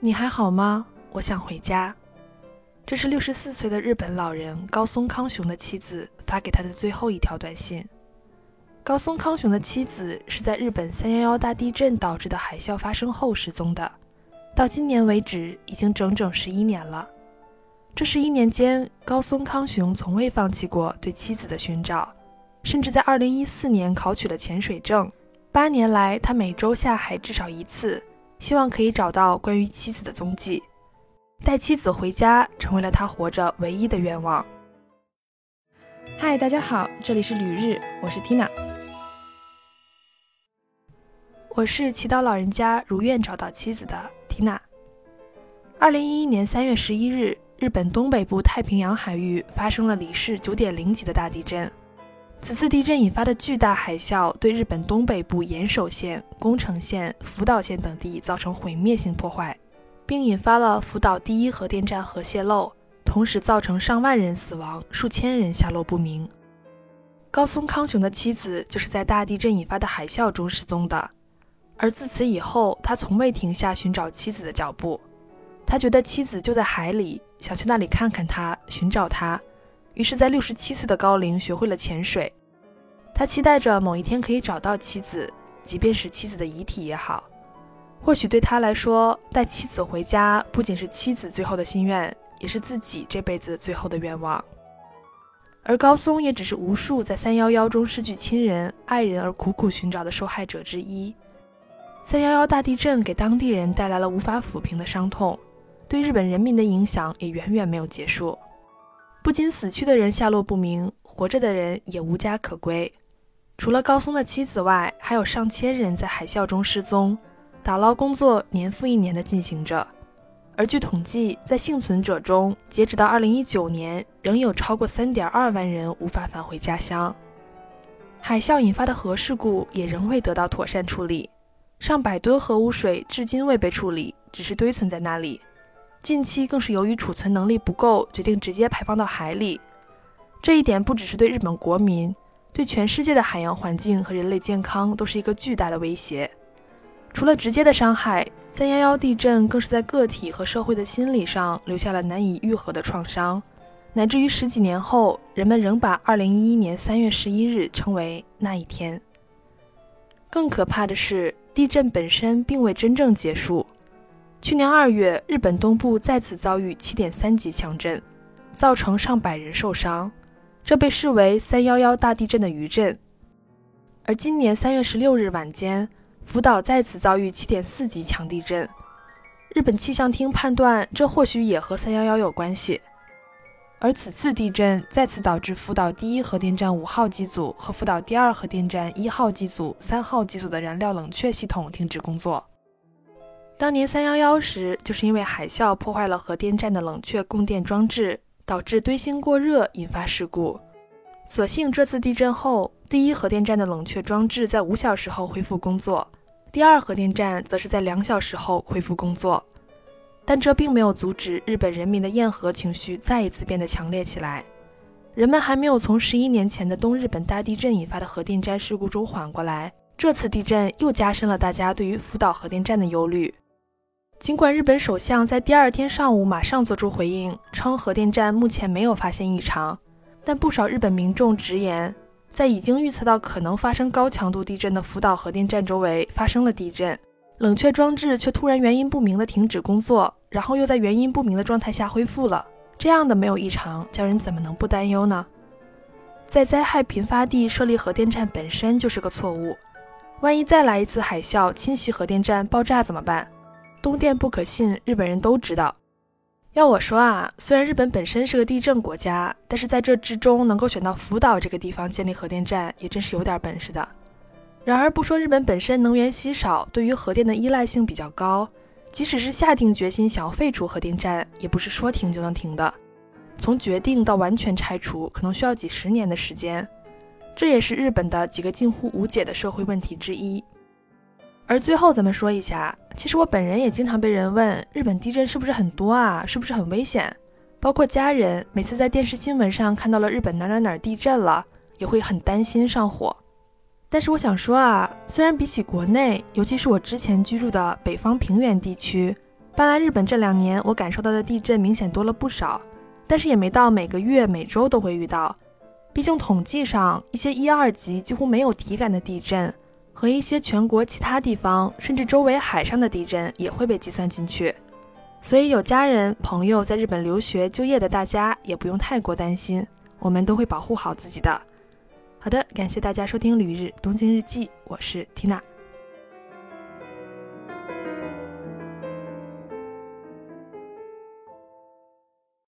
你还好吗？我想回家。这是六十四岁的日本老人高松康雄的妻子发给他的最后一条短信。高松康雄的妻子是在日本三幺幺大地震导致的海啸发生后失踪的，到今年为止已经整整十一年了。这十一年间，高松康雄从未放弃过对妻子的寻找，甚至在二零一四年考取了潜水证。八年来，他每周下海至少一次，希望可以找到关于妻子的踪迹。带妻子回家成为了他活着唯一的愿望。嗨，大家好，这里是旅日，我是 Tina。我是祈祷老人家如愿找到妻子的 Tina。二零一一年三月十一日，日本东北部太平洋海域发生了里氏九点零级的大地震。此次地震引发的巨大海啸，对日本东北部岩手县、宫城县、福岛县等地造成毁灭性破坏。并引发了福岛第一核电站核泄漏，同时造成上万人死亡，数千人下落不明。高松康雄的妻子就是在大地震引发的海啸中失踪的，而自此以后，他从未停下寻找妻子的脚步。他觉得妻子就在海里，想去那里看看她，寻找她。于是，在六十七岁的高龄学会了潜水。他期待着某一天可以找到妻子，即便是妻子的遗体也好。或许对他来说，带妻子回家不仅是妻子最后的心愿，也是自己这辈子最后的愿望。而高松也只是无数在三幺幺中失去亲人、爱人而苦苦寻找的受害者之一。三幺幺大地震给当地人带来了无法抚平的伤痛，对日本人民的影响也远远没有结束。不仅死去的人下落不明，活着的人也无家可归。除了高松的妻子外，还有上千人在海啸中失踪。打捞工作年复一年地进行着，而据统计，在幸存者中，截止到二零一九年，仍有超过三点二万人无法返回家乡。海啸引发的核事故也仍未得到妥善处理，上百吨核污水至今未被处理，只是堆存在那里。近期更是由于储存能力不够，决定直接排放到海里。这一点不只是对日本国民，对全世界的海洋环境和人类健康都是一个巨大的威胁。除了直接的伤害，三幺幺地震更是在个体和社会的心理上留下了难以愈合的创伤，乃至于十几年后，人们仍把二零一一年三月十一日称为那一天。更可怕的是，地震本身并未真正结束。去年二月，日本东部再次遭遇七点三级强震，造成上百人受伤，这被视为三幺幺大地震的余震。而今年三月十六日晚间。福岛再次遭遇7.4级强地震，日本气象厅判断这或许也和311有关系。而此次地震再次导致福岛第一核电站五号机组和福岛第二核电站一号机组、三号机组的燃料冷却系统停止工作。当年311时，就是因为海啸破坏了核电站的冷却供电装置，导致堆芯过热引发事故。所幸这次地震后，第一核电站的冷却装置在五小时后恢复工作。第二核电站则是在两小时后恢复工作，但这并没有阻止日本人民的厌核情绪再一次变得强烈起来。人们还没有从十一年前的东日本大地震引发的核电站事故中缓过来，这次地震又加深了大家对于福岛核电站的忧虑。尽管日本首相在第二天上午马上做出回应，称核电站目前没有发现异常，但不少日本民众直言。在已经预测到可能发生高强度地震的福岛核电站周围发生了地震，冷却装置却突然原因不明的停止工作，然后又在原因不明的状态下恢复了。这样的没有异常，叫人怎么能不担忧呢？在灾害频发地设立核电站本身就是个错误，万一再来一次海啸侵袭核电站爆炸怎么办？东电不可信，日本人都知道。要我说啊，虽然日本本身是个地震国家，但是在这之中能够选到福岛这个地方建立核电站，也真是有点本事的。然而不说日本本身能源稀少，对于核电的依赖性比较高，即使是下定决心想要废除核电站，也不是说停就能停的。从决定到完全拆除，可能需要几十年的时间。这也是日本的几个近乎无解的社会问题之一。而最后咱们说一下，其实我本人也经常被人问，日本地震是不是很多啊？是不是很危险？包括家人，每次在电视新闻上看到了日本哪哪哪地震了，也会很担心上火。但是我想说啊，虽然比起国内，尤其是我之前居住的北方平原地区，搬来日本这两年，我感受到的地震明显多了不少，但是也没到每个月、每周都会遇到。毕竟统计上，一些一二级几乎没有体感的地震，和一些全国其他地方甚至周围海上的地震也会被计算进去。所以有家人、朋友在日本留学、就业的大家也不用太过担心，我们都会保护好自己的。好的，感谢大家收听《旅日东京日记》，我是缇娜。